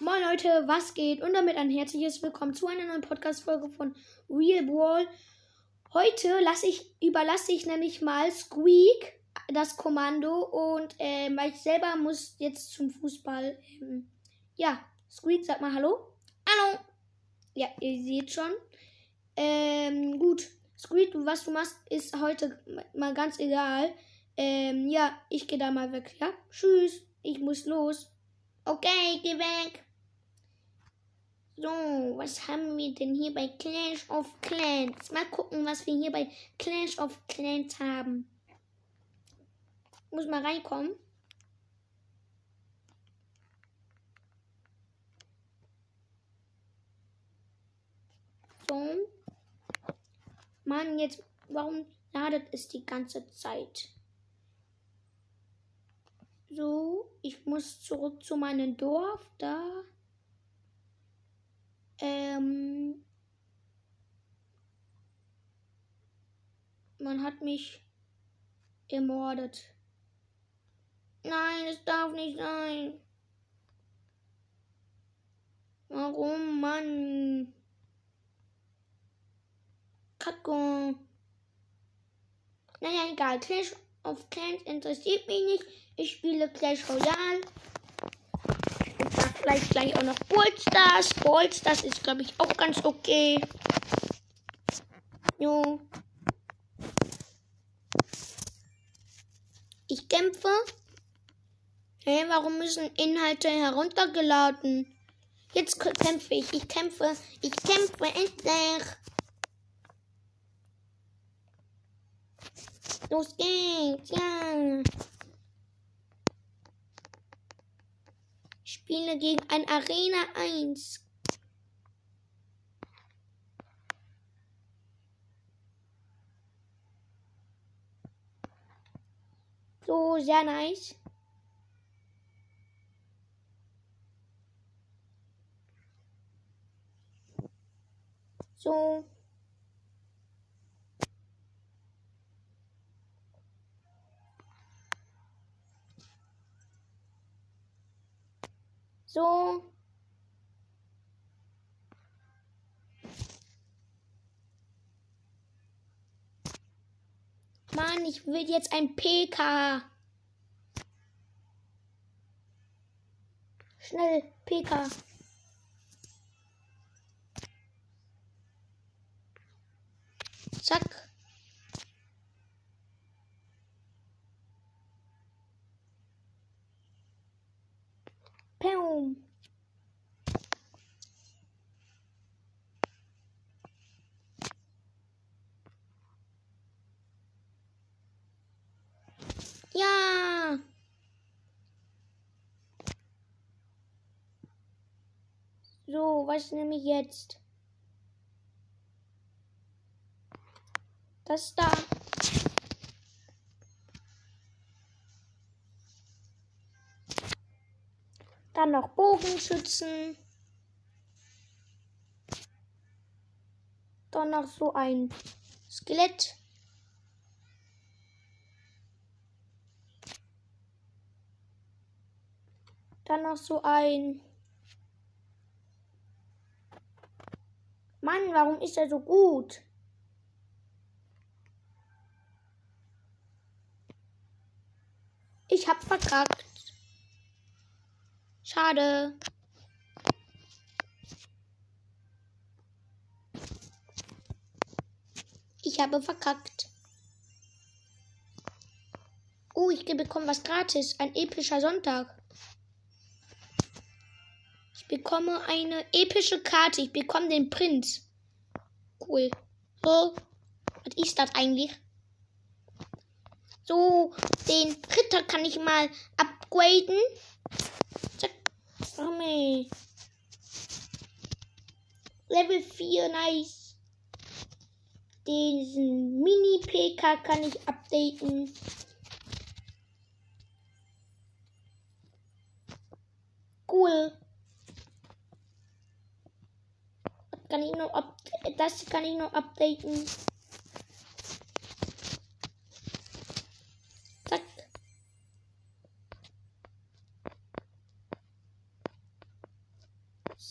Moin Leute, was geht? Und damit ein herzliches Willkommen zu einer neuen Podcast-Folge von Real Ball. Heute lasse ich, überlasse ich nämlich mal Squeak das Kommando und äh, weil ich selber muss jetzt zum Fußball. Ähm, ja, Squeak, sag mal Hallo. Hallo. Ja, ihr seht schon. Ähm, gut. Squeak, was du machst, ist heute mal ganz egal. Ähm, ja, ich gehe da mal weg, ja? Tschüss, ich muss los. Okay, geh weg. So, was haben wir denn hier bei Clash of Clans? Mal gucken, was wir hier bei Clash of Clans haben. Muss mal reinkommen. So. Mann, jetzt, warum ladet es die ganze Zeit? So, ich muss zurück zu meinem Dorf. Da. Ähm. Man hat mich ermordet. Nein, es darf nicht sein. Warum, Mann? Kacke. Naja, egal. Clash of Clans interessiert mich nicht. Ich spiele Clash Royale. Vielleicht gleich auch noch Ballstars. Ballstars ist, glaube ich, auch ganz okay. Jo. Ich kämpfe. Hä, hey, warum müssen Inhalte heruntergeladen? Jetzt kämpfe ich. Ich kämpfe. Ich kämpfe endlich. Los geht's, ja. Ich spiele gegen ein Arena 1. So, sehr nice. So. So. Mann, ich will jetzt ein PK. Schnell, PK. Zack. Pum. Ja. So, was nehme ich jetzt? Das da. Dann noch Bogenschützen. Dann noch so ein Skelett. Dann noch so ein. Mann, warum ist er so gut? Ich hab verkackt. Schade. Ich habe verkackt. Oh, ich bekomme was gratis. Ein epischer Sonntag. Ich bekomme eine epische Karte. Ich bekomme den Prinz. Cool. So. Was ist das eigentlich? So, den Ritter kann ich mal upgraden. Zack. Arme. Level 4, nice. Diesen Mini-PK kann ich updaten. Cool. Das kann ich up das kann ich noch updaten.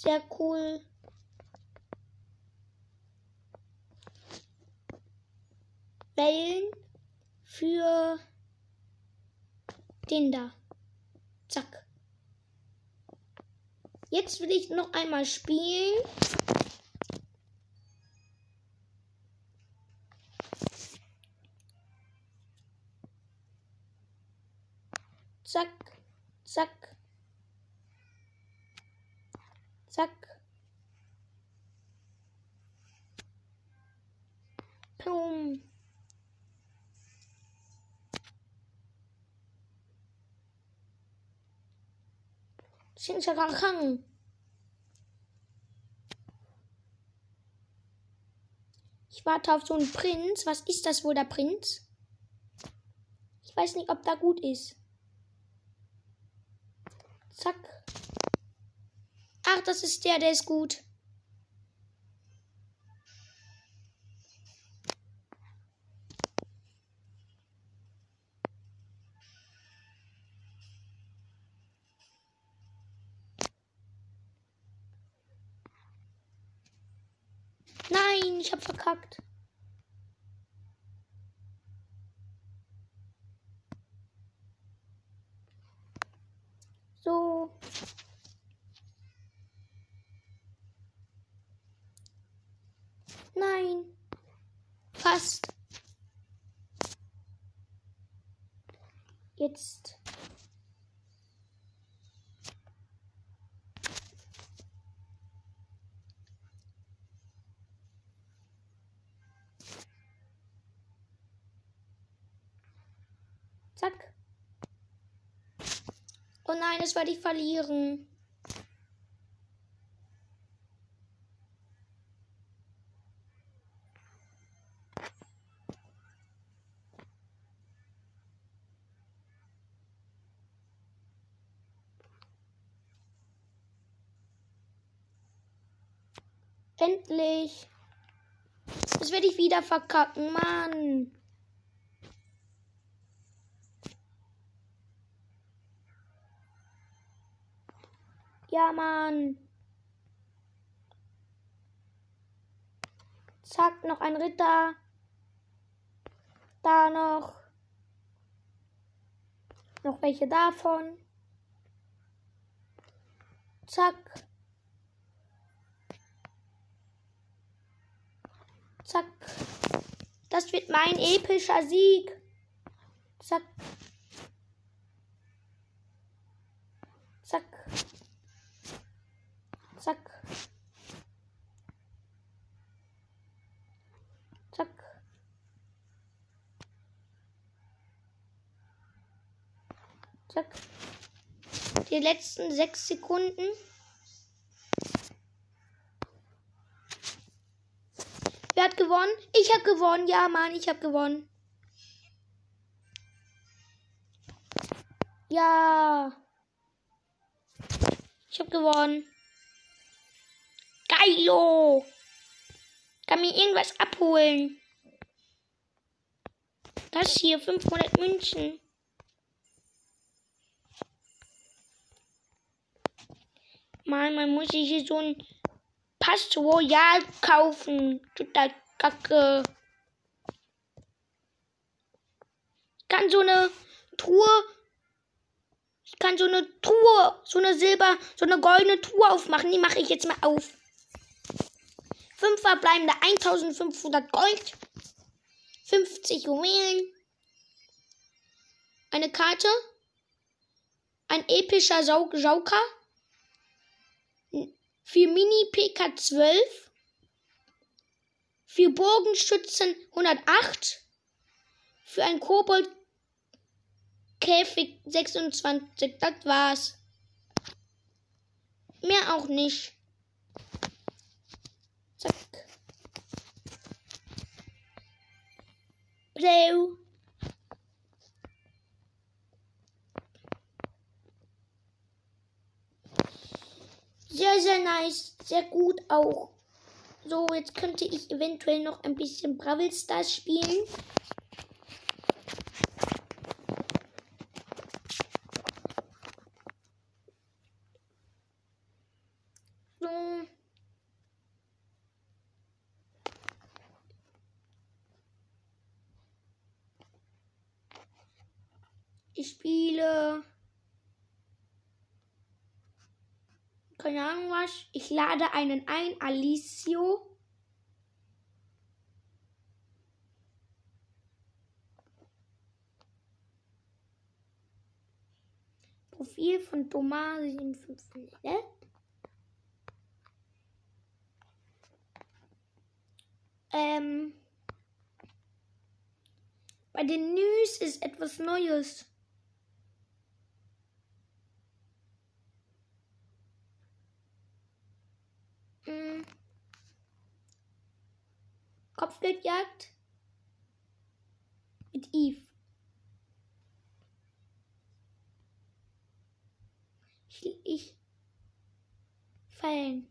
Sehr cool. Wählen für den da. Zack. Jetzt will ich noch einmal spielen. Zack, zack, zack. Pum. Xin chào khăng. Ich warte auf so einen Prinz. Was ist das wohl, der Prinz? Ich weiß nicht, ob der gut ist. Zack. Ach, das ist der, der ist gut. Nein, ich hab verkackt. So. Nein. Fast. Jetzt. Zack. Oh nein, das werde ich verlieren. Endlich. Das werde ich wieder verkacken, Mann. Ja, Mann. Zack, noch ein Ritter. Da noch. Noch welche davon. Zack. Zack. Das wird mein epischer Sieg. Zack. Zack. Zack. Zack. Zack. Die letzten sechs Sekunden. Wer hat gewonnen? Ich habe gewonnen. Ja, Mann, ich habe gewonnen. Ja. Ich habe gewonnen. Geilo. Kann mir irgendwas abholen. Das hier, 500 Münzen. Mann, man muss sich hier so ein Pass Royal kaufen. Total kacke. Ich kann so eine Truhe. Ich kann so eine Truhe, so eine Silber, so eine goldene Truhe aufmachen. Die mache ich jetzt mal auf. Fünf verbleibende 1500 Gold. 50 Juwelen. Eine Karte. Ein epischer Sau Sauker. Für Mini PK12. Für Bogenschützen 108. Für ein Kobold Käfig 26. Das war's. Mehr auch nicht. Zack. Blau. Sehr, sehr nice. Sehr gut auch. So, jetzt könnte ich eventuell noch ein bisschen Bravel Stars spielen. Ich spiele Keine Ahnung was. Ich lade einen ein, Alicio. Profil von Thomas 57. Ne? Ähm, bei den News ist etwas Neues. Hm. Kopfgeldjagd mit Eve. Ich, ich fallen.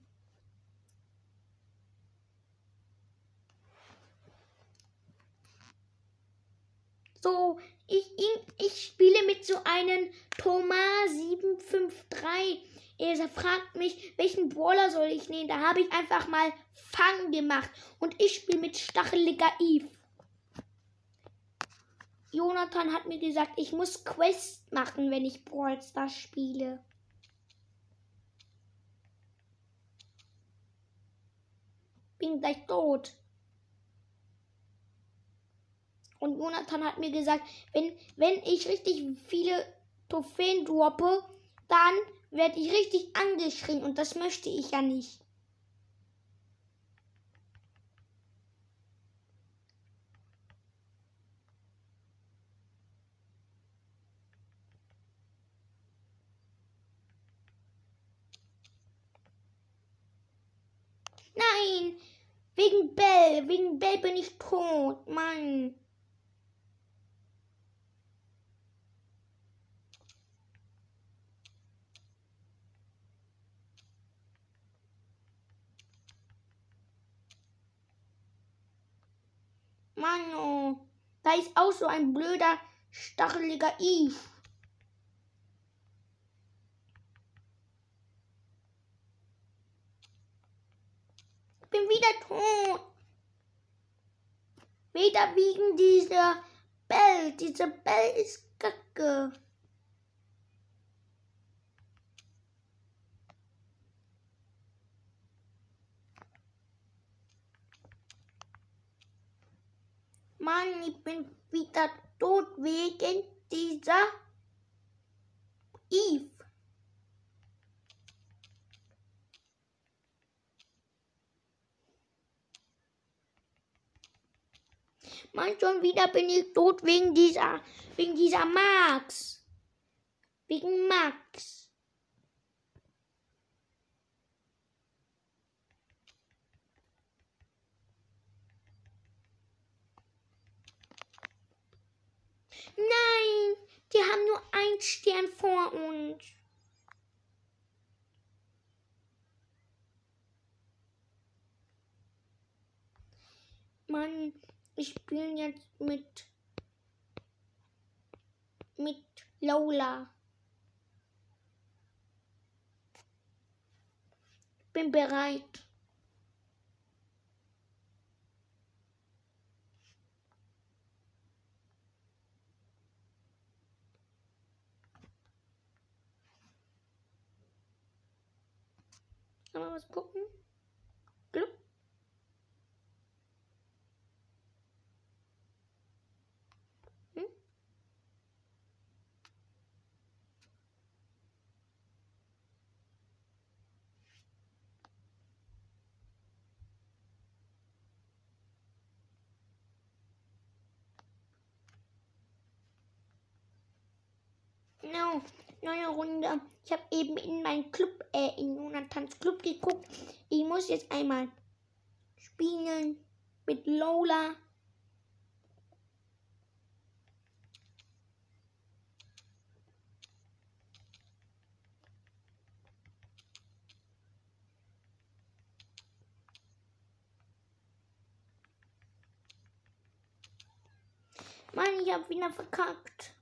So, ich, ich, ich spiele mit so einem Thomas 753. Er fragt mich, welchen Brawler soll ich nehmen. Da habe ich einfach mal Fang gemacht. Und ich spiele mit Stacheliger Eve. Jonathan hat mir gesagt, ich muss Quest machen, wenn ich Brawl Stars spiele. Bin gleich tot. Und Jonathan hat mir gesagt, wenn, wenn ich richtig viele Trophäen droppe, dann werde ich richtig angeschrien und das möchte ich ja nicht. Nein, wegen Bell, wegen Bell bin ich tot, Mann. Mann, oh. Da ist auch so ein blöder, stacheliger Eve. Ich bin wieder tot. Wieder wegen dieser Bell. Diese Bell ist kacke. Mann, ich bin wieder tot wegen dieser Eve. Mann, schon wieder bin ich tot wegen dieser, wegen dieser Max. Wegen Max. Nein, die haben nur einen Stern vor uns. Mann, ich spiele jetzt mit mit Lola. Bin bereit. Was gucken? Glück. Hm? No, neue Runde. Ich habe eben in meinen Club, äh, in Jonathans Club geguckt. Ich muss jetzt einmal spielen mit Lola. Mann, ich hab wieder verkackt.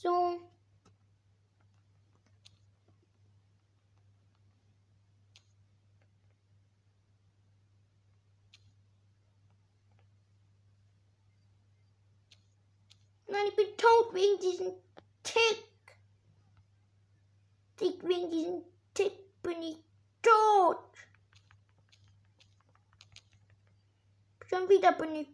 So, Nein, ich bin tot wegen diesem Tick. Tick wegen diesem Tick bin ich tot. Schon wieder bin ich.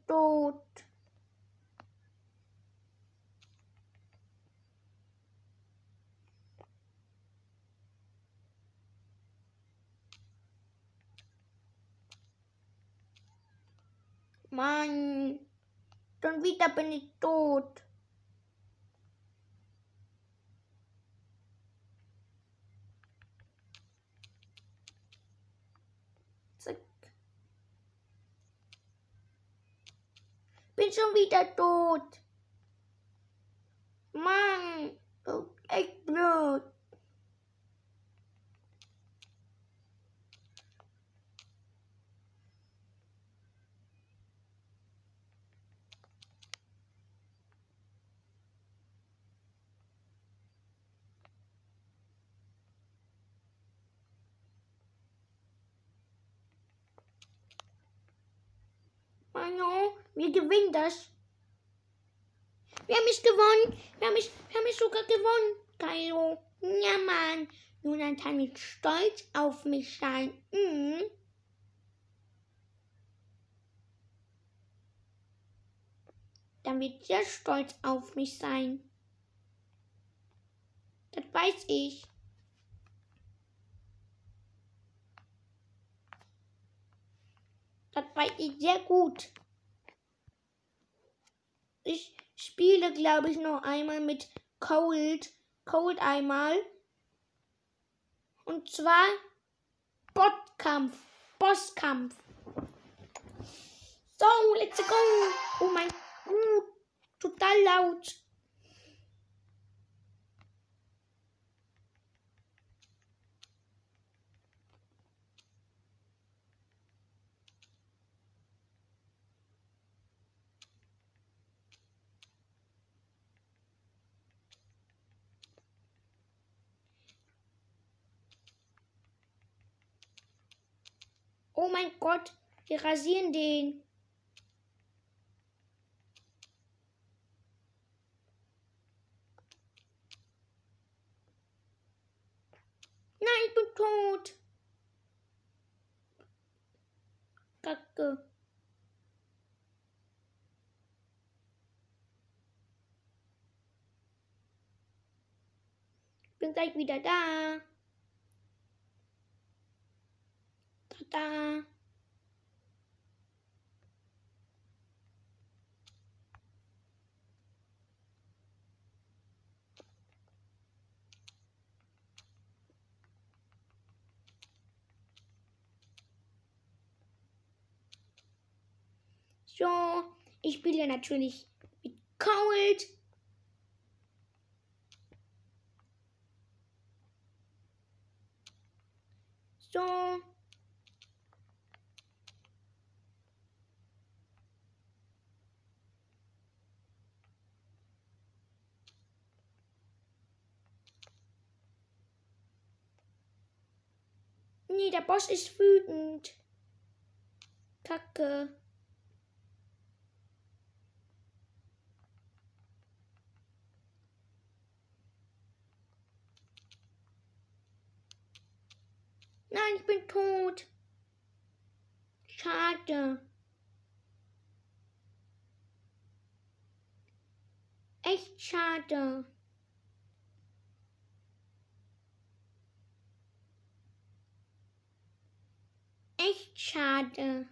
Mann, schon wieder bin ich tot. Bin schon wieder tot. Mann, du echt blöd. Mano, wir gewinnen das. Wir haben es gewonnen. Wir haben es, wir haben es sogar gewonnen. Geilo. Ja, Mann. Nun dann kann ich stolz auf mich sein. Mhm. Dann wird sehr stolz auf mich sein. Das weiß ich. Das weiß ich sehr gut. Ich spiele, glaube ich, noch einmal mit Cold. Cold einmal. Und zwar Botkampf. Bosskampf. So, let's go. Oh mein Gott. Total laut. Oh mein Gott, wir rasieren den. Nein, ich bin tot. Kacke. Bin gleich wieder da. Da. So, ich spiele natürlich mit Cold. So. Nee, der Boss ist wütend. Kacke. Nein, ich bin tot. Schade. Echt schade. Echt schade.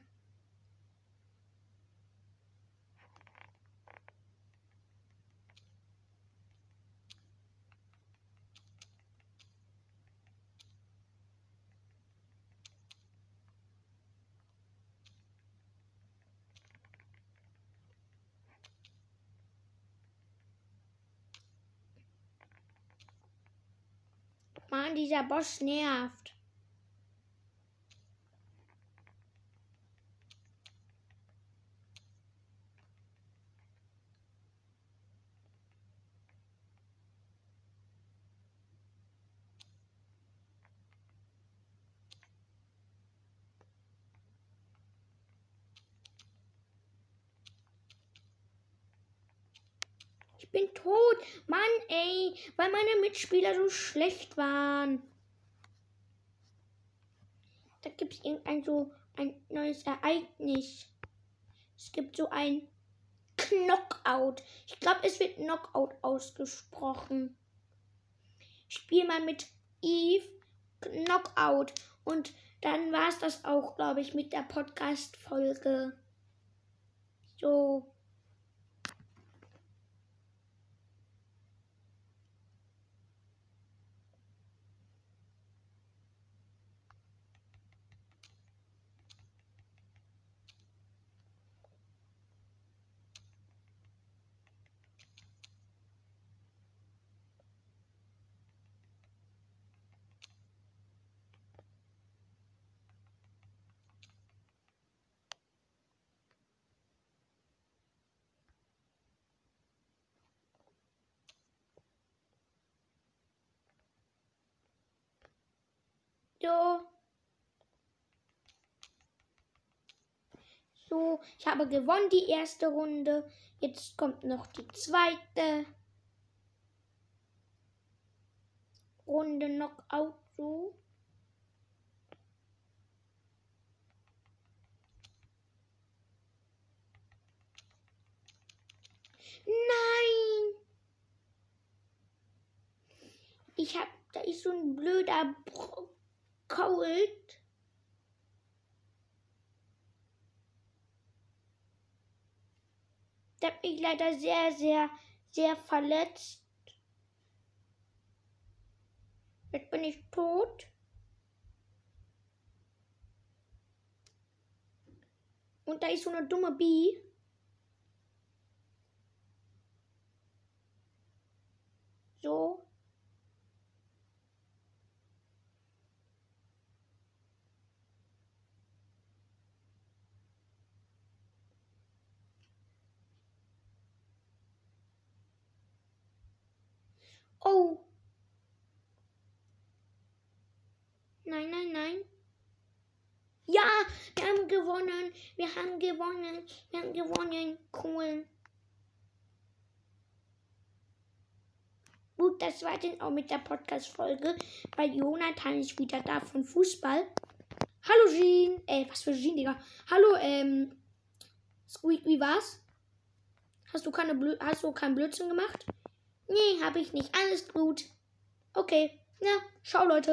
Mann, dieser Boss nervt. Bin tot. Mann, ey, weil meine Mitspieler so schlecht waren. Da gibt es irgendein so ein neues Ereignis. Es gibt so ein Knockout. Ich glaube, es wird Knockout ausgesprochen. Ich spiele mal mit Eve Knockout. Und dann war es das auch, glaube ich, mit der Podcast-Folge. So. So. So, ich habe gewonnen die erste Runde. Jetzt kommt noch die zweite Runde Knockout. So. Nein! Ich hab, da ist so ein blöder Cold. Der hat mich leider sehr, sehr, sehr verletzt. Jetzt bin ich tot. Und da ist so eine dumme Bee. So. Oh. Nein, nein, nein. Ja, wir haben gewonnen. Wir haben gewonnen. Wir haben gewonnen. Cool. Gut, das war dann auch mit der Podcast-Folge. Bei Jonathan ist wieder da von Fußball. Hallo Jean. Äh, was für Jean, Digga. Hallo, ähm. Squeak, wie war's? Hast du, keine Blö hast du keinen Blödsinn gemacht? Nee, habe ich nicht. Alles gut. Okay. Ja, schau Leute.